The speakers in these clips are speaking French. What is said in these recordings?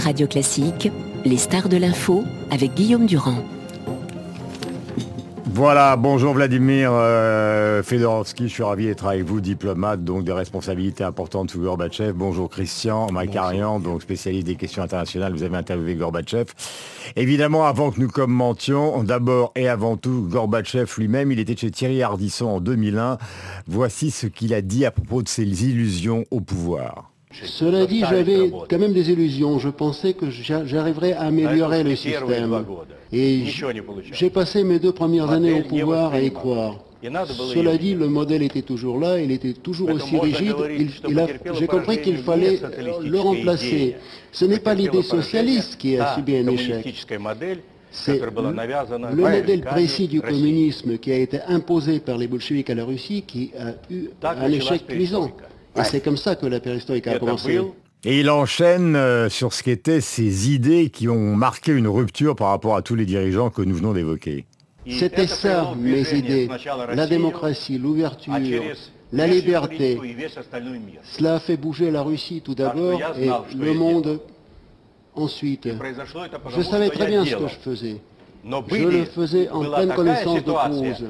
Radio Classique, les stars de l'info avec Guillaume Durand. Voilà, bonjour Vladimir euh, Fedorovski, je suis ravi d'être avec vous, diplomate, donc des responsabilités importantes sous Gorbatchev. Bonjour Christian Makarian, donc spécialiste des questions internationales, vous avez interviewé Gorbatchev. Évidemment, avant que nous commentions, d'abord et avant tout, Gorbatchev lui-même, il était chez Thierry Ardisson en 2001. Voici ce qu'il a dit à propos de ses illusions au pouvoir. Cela dit, j'avais quand même des illusions. Je pensais que j'arriverais à améliorer le système. Et j'ai passé mes deux premières années au pouvoir à y croire. Cela dit, le modèle était toujours là, il était toujours aussi rigide. J'ai compris qu'il fallait le remplacer. Ce n'est pas l'idée socialiste qui a subi un échec. C'est le modèle précis du communisme qui a été imposé par les bolcheviks à la Russie qui a eu un échec cuisant. Et c'est comme ça que la perestroïka a commencé. Et il enchaîne euh, sur ce qu'étaient ces idées qui ont marqué une rupture par rapport à tous les dirigeants que nous venons d'évoquer. C'était ça, mes idées. La démocratie, l'ouverture, la liberté. Cela a fait bouger la Russie tout d'abord et le monde ensuite. Je savais très bien ce que je faisais. Je le faisais en pleine connaissance de cause.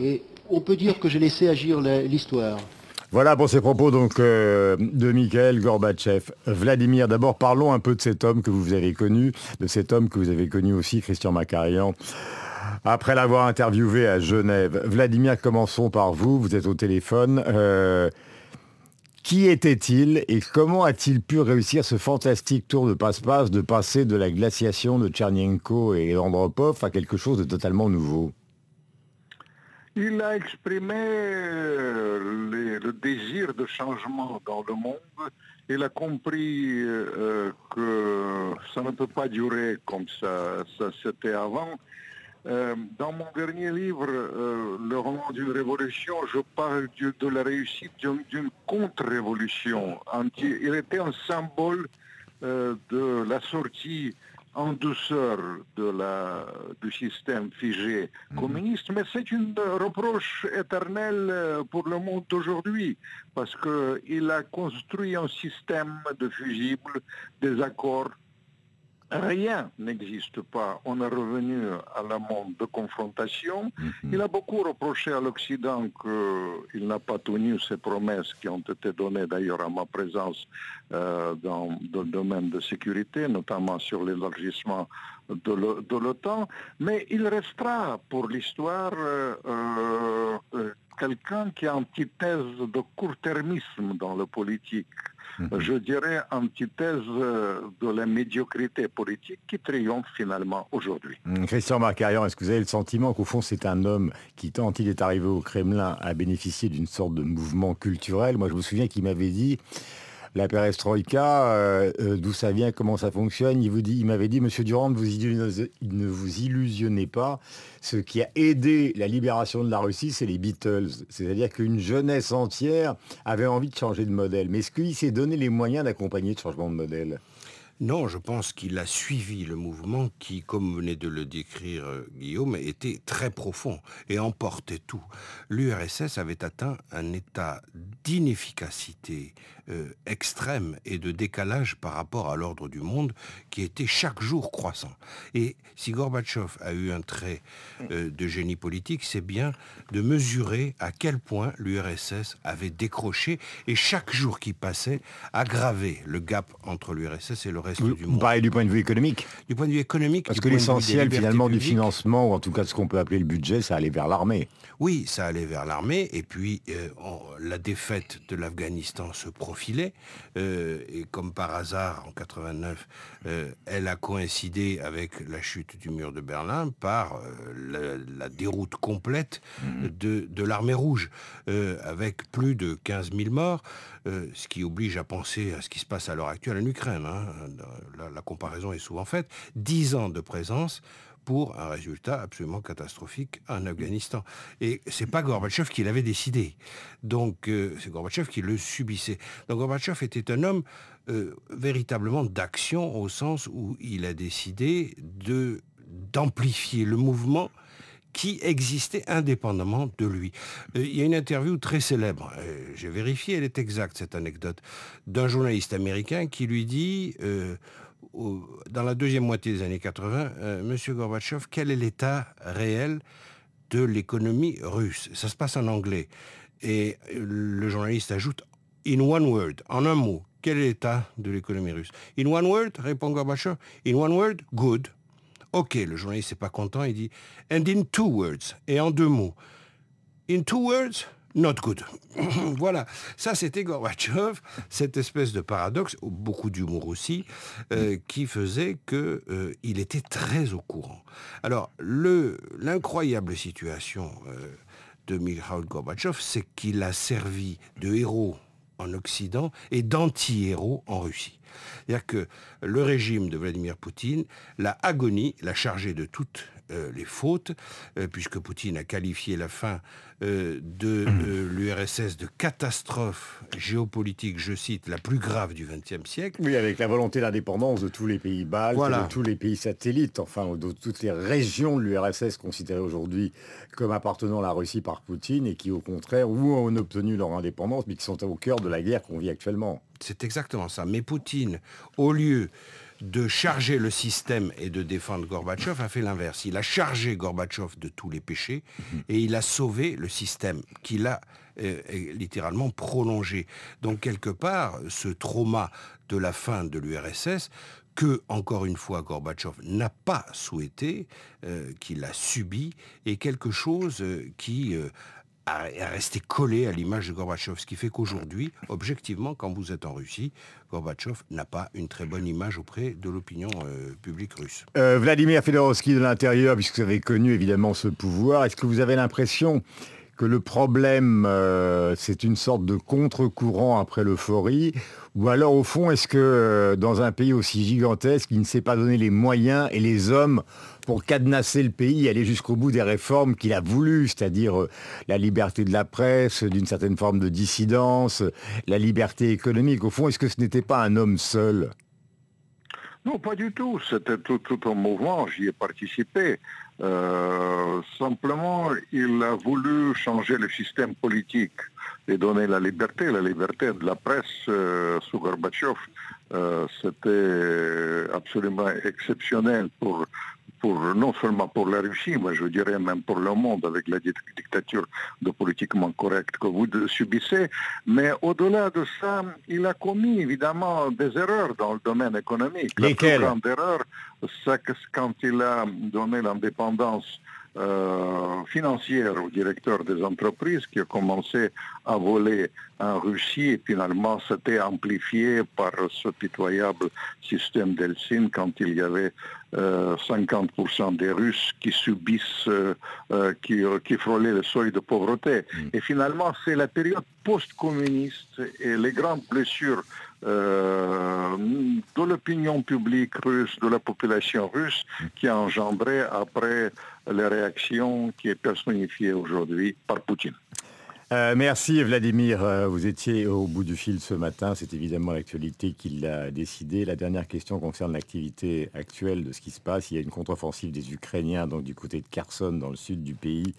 Et on peut dire que j'ai laissé agir l'histoire. Voilà pour ces propos donc euh, de Mikhail Gorbatchev. Vladimir, d'abord parlons un peu de cet homme que vous avez connu, de cet homme que vous avez connu aussi, Christian Macarian. Après l'avoir interviewé à Genève, Vladimir, commençons par vous. Vous êtes au téléphone. Euh, qui était-il et comment a-t-il pu réussir ce fantastique tour de passe-passe de passer de la glaciation de Tchernyenko et Andropov à quelque chose de totalement nouveau? Il a exprimé euh, le désir de changement dans le monde. Il a compris euh, que ça ne peut pas durer comme ça, ça c'était avant. Euh, dans mon dernier livre, Le roman d'une révolution, je parle de, la réussite d'une contre-révolution. Il était un symbole de la sortie en douceur de la, du système figé mhm. communiste, mais c'est une reproche éternelle euh, pour le monde d'aujourd'hui, parce qu'il a construit un système de fusibles, des accords Rien n'existe pas. On est revenu à la monde de confrontation. Mhm. Il a beaucoup reproché à l'Occident qu'il n'a pas tenu ses promesses qui ont été données d'ailleurs à ma présence euh, dans, le domaine de sécurité, notamment sur l'élargissement de l'OTAN. Mais il restera pour l'histoire euh, euh, quelqu'un qui a une petite thèse de court-termisme dans le politique. Mhm. je dirais, antithèse euh, de la médiocrité politique qui triomphe finalement aujourd'hui. Mhm. Christian Marcarian, est-ce que vous avez le sentiment qu'au fond c'est un homme qui, tant il est arrivé au Kremlin, a bénéficié d'une sorte de mouvement culturel? Moi je me souviens qu'il m'avait dit la perestroïka, euh, euh, d'où ça vient, comment ça fonctionne. Il, vous dit, il m'avait dit, Monsieur Durand, ne vous illusionnez pas. Ce qui a aidé la libération de la Russie, c'est les Beatles. C'est-à-dire qu'une jeunesse entière avait envie de changer de modèle. Mais est-ce qu'il s'est donné les moyens d'accompagner ce changement de modèle? Non, je pense qu'il a suivi le mouvement qui, comme venait de le décrire euh, Guillaume, était très profond et emportait tout. L'URSS avait atteint un état d'inefficacité euh, extrême et de décalage par rapport à l'ordre du monde qui était chaque jour croissant. Et si Gorbatchev a eu un trait euh, de génie politique, c'est bien de mesurer à quel point l'URSS avait décroché et chaque jour qui passait aggravait le gap entre l'URSS et le reste du monde. Vous du point de vue économique Du point de vue économique. Parce que l'essentiel finalement du financement, ou en tout cas ce qu'on peut appeler le budget, ça allait vers l'armée. Oui, ça allait vers l'armée, et puis euh, la défaite de l'Afghanistan se profilait, euh, et comme par hasard, en 89, euh, elle a coïncidé avec la chute du mur de Berlin par la, déroute complète mhm. de, l'armée rouge, avec plus de 15 000 morts, ce qui oblige à penser à ce qui se passe à l'heure actuelle en Ukraine. Hein. La, comparaison est souvent faite. 10 ans de présence pour un résultat absolument catastrophique en Afghanistan. Et c'est pas Gorbatchev qui l'avait décidé. Donc euh, c'est Gorbatchev qui le subissait. Donc Gorbatchev était un homme euh, véritablement d'action au sens où il a décidé d'amplifier le mouvement qui existait indépendamment de lui. Euh, il y a une interview très célèbre, euh, j'ai vérifié, elle est exacte cette anecdote, d'un journaliste américain qui lui dit, dans la deuxième moitié des années 80, Monsieur Gorbatchev, quel est l'état réel de l'économie russe? Ça se passe en anglais. Et le journaliste ajoute, in one word, en un mot, quel est l'état de l'économie russe In one word, répond Gorbachev, in one word, good. Ok, le journaliste n'est pas content, il dit, and in two words, et en deux mots. In two words, not good. voilà, ça c'était Gorbatchev, cette espèce de paradoxe, beaucoup d'humour aussi, euh, qui faisait qu'il euh, était très au courant. Alors, l'incroyable situation euh, de Mikhail Gorbatchev, c'est qu'il a servi de héros en Occident et d'anti-héros en Russie. C'est-à-dire que le régime de Vladimir Poutine l'a agonie, l'a chargé de toutes euh, les fautes, euh, puisque Poutine a qualifié la fin euh, de l'URSS de catastrophe géopolitique, je cite, la plus grave du XXe siècle. Oui, avec la volonté d'indépendance de tous les pays baltes, de tous les pays satellites, enfin, de toutes les régions de l'URSS considérées aujourd'hui comme appartenant à la Russie par Poutine et qui, au contraire, ou ont obtenu leur indépendance, mais qui sont au cœur de la guerre qu'on vit actuellement. C'est exactement ça. Mais Poutine, au lieu de charger le système et de défendre Gorbatchev, a fait l'inverse. Il a chargé Gorbatchev de tous les péchés mhm. et il a sauvé le système qu'il a euh, littéralement prolongé. Donc quelque part, ce trauma de la fin de l'URSS que, encore une fois, Gorbatchev n'a pas souhaité, euh, qu'il a subi, est quelque chose euh, à, rester collé à l'image de Gorbatchev. Ce qui fait qu'aujourd'hui, objectivement, quand vous êtes en Russie, Gorbatchev n'a pas une très bonne image auprès de l'opinion euh, publique russe. Euh, Vladimir Fedorovski de l'intérieur, puisque vous avez connu évidemment ce pouvoir, est-ce que vous avez l'impression que le problème, euh, c'est une sorte de contre-courant après l'euphorie Ou alors, au fond, est-ce que dans un pays aussi gigantesque, il ne s'est pas donné les moyens et les hommes pour cadenasser le pays, aller jusqu'au bout des réformes qu'il a voulu, c'est-à-dire euh, la liberté de la presse, d'une certaine forme de dissidence, la liberté économique? Au fond, est-ce que ce n'était pas un homme seul? Non, pas du tout. C'était tout, un mouvement, j'y ai participé. Euh, simplement, il a voulu changer le système politique et donner la liberté, la liberté de la presse euh, sous Gorbatchev. C'était absolument exceptionnel pour non seulement pour la Russie, mais je dirais même pour le monde avec la dictature de politiquement correcte que vous subissez. Mais au-delà de ça, il a commis évidemment des erreurs dans le domaine économique. La plus grande erreur, c'est quand il a donné l'indépendance financière au directeur des entreprises qui a commencé à voler en Russie et finalement c'était amplifié par ce pitoyable système d'Elsin quand il y avait 50% euh, des Russes qui subissent, euh, qui, qui, frôlaient le seuil de pauvreté. Mm. Et finalement c'est la période post-communiste et les grandes blessures de l'opinion publique russe, de la population russe, qui a engendré après la réaction qui est personnifiée aujourd'hui par Poutine. Euh, merci Vladimir. Euh, vous étiez au bout du fil ce matin. C'est évidemment l'actualité qui l'a décidé. La dernière question concerne l'activité actuelle de ce qui se passe. Il y a une contre-offensive des Ukrainiens donc du côté de Kherson dans le sud du pays.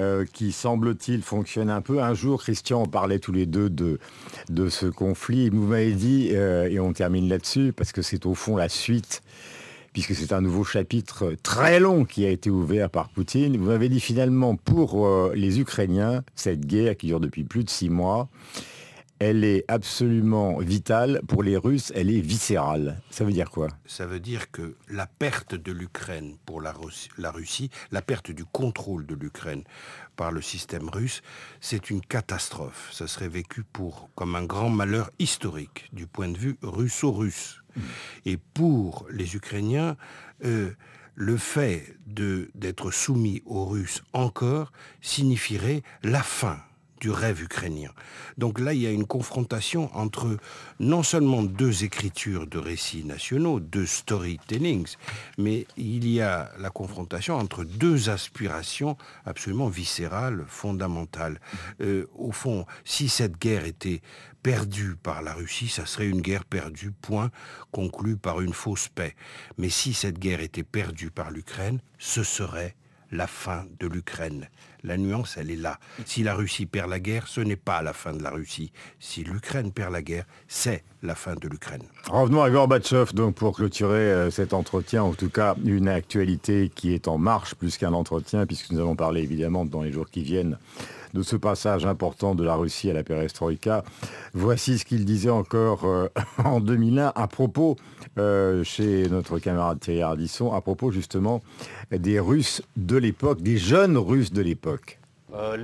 Euh, qui semble-t-il fonctionne un peu. Un jour, Christian, on parlait tous les deux de, ce conflit. Vous m'avez dit, et on termine là-dessus, parce que c'est au fond la suite puisque c'est un nouveau chapitre très long qui a été ouvert par Poutine. Vous m'avez dit finalement pour euh, les Ukrainiens, cette guerre qui dure depuis plus de six mois, elle est absolument vitale. Pour les Russes, elle est viscérale. Ça veut dire quoi? Ça veut dire que la perte de l'Ukraine pour la, Russie, la perte du contrôle de l'Ukraine par le système russe, c'est une catastrophe. Ça serait vécu pour, comme un grand malheur historique du point de vue russo-russe. Mmh. Et pour les Ukrainiens, euh, le fait d'être soumis aux Russes encore signifierait la fin du rêve ukrainien. Donc là, il y a une confrontation entre non seulement deux écritures de récits nationaux, deux storytellings, mais il y a la confrontation entre deux aspirations absolument viscérales, fondamentales. Euh, au fond, si cette guerre était perdue par la Russie, ça serait une guerre perdue, point, conclue par une fausse paix. Mais si cette guerre était perdue par l'Ukraine, ce serait la fin de l'Ukraine. La nuance, elle est là. Si la Russie perd la guerre, ce n'est pas la fin de la Russie. Si l'Ukraine perd la guerre, c'est la fin de l'Ukraine. Revenons à Gorbatchev, donc, pour clôturer euh, cet entretien, en tout cas, une actualité qui est en marche plus qu'un entretien, puisque nous allons parler évidemment dans les jours qui viennent de ce passage important de la Russie à la perestroïka. Voici ce qu'il disait encore euh, en 2001 à propos, euh, chez notre camarade Thierry Ardisson, à propos justement des Russes de l'époque, des jeunes Russes de l'époque. La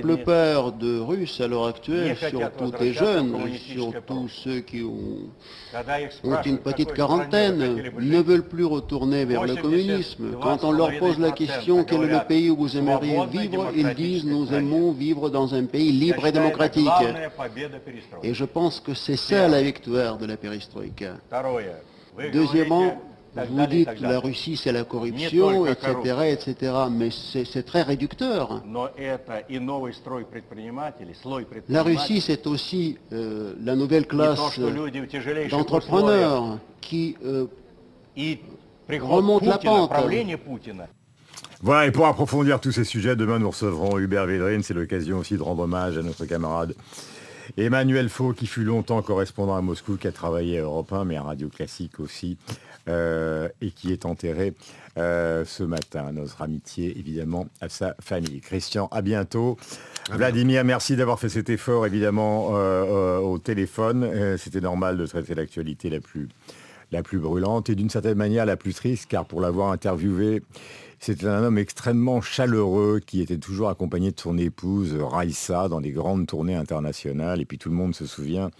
plupart de Russes à l'heure actuelle, surtout des jeunes, surtout ceux qui ont, une petite quarantaine, ne veulent plus retourner vers le communisme. Quand on leur pose la question quel est le pays où vous aimeriez vivre, ils disent nous aimons vivre dans un pays libre et démocratique. Et je pense que c'est ça la victoire de la perestroïka. Deuxièmement, vous dites la Russie c'est la corruption, etc., etc., mais c'est très réducteur. La Russie c'est aussi euh, la nouvelle classe d'entrepreneurs qui euh, remonte la pente. Voilà, et pour approfondir tous ces sujets, demain nous recevrons Hubert Védrine. C'est l'occasion aussi de rendre hommage à notre camarade Emmanuel Faux, qui fut longtemps correspondant à Moscou, qui a travaillé à Europe 1, mais à Radio Classique aussi, euh, et qui est enterré euh, ce matin. Notre amitié, évidemment, à sa famille. Christian, à bientôt. Vladimir, merci d'avoir fait cet effort, évidemment, euh, au téléphone. C'était normal de traiter l'actualité la plus, la plus brûlante et d'une certaine manière la plus triste, car pour l'avoir interviewé, c'était un homme extrêmement chaleureux qui était toujours accompagné de son épouse Raïssa dans des grandes tournées internationales. Et puis tout le monde se souvient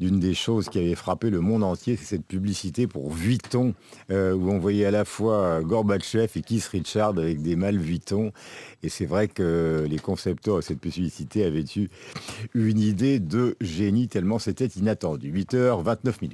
d'une des choses qui avait frappé le monde entier, c'est cette publicité pour Vuitton, euh, où on voyait à la fois Gorbatchev et Keith Richard avec des mâles Vuitton. Et c'est vrai que les concepteurs de cette publicité avaient eu une idée de génie tellement c'était inattendu. 8h29 minutes.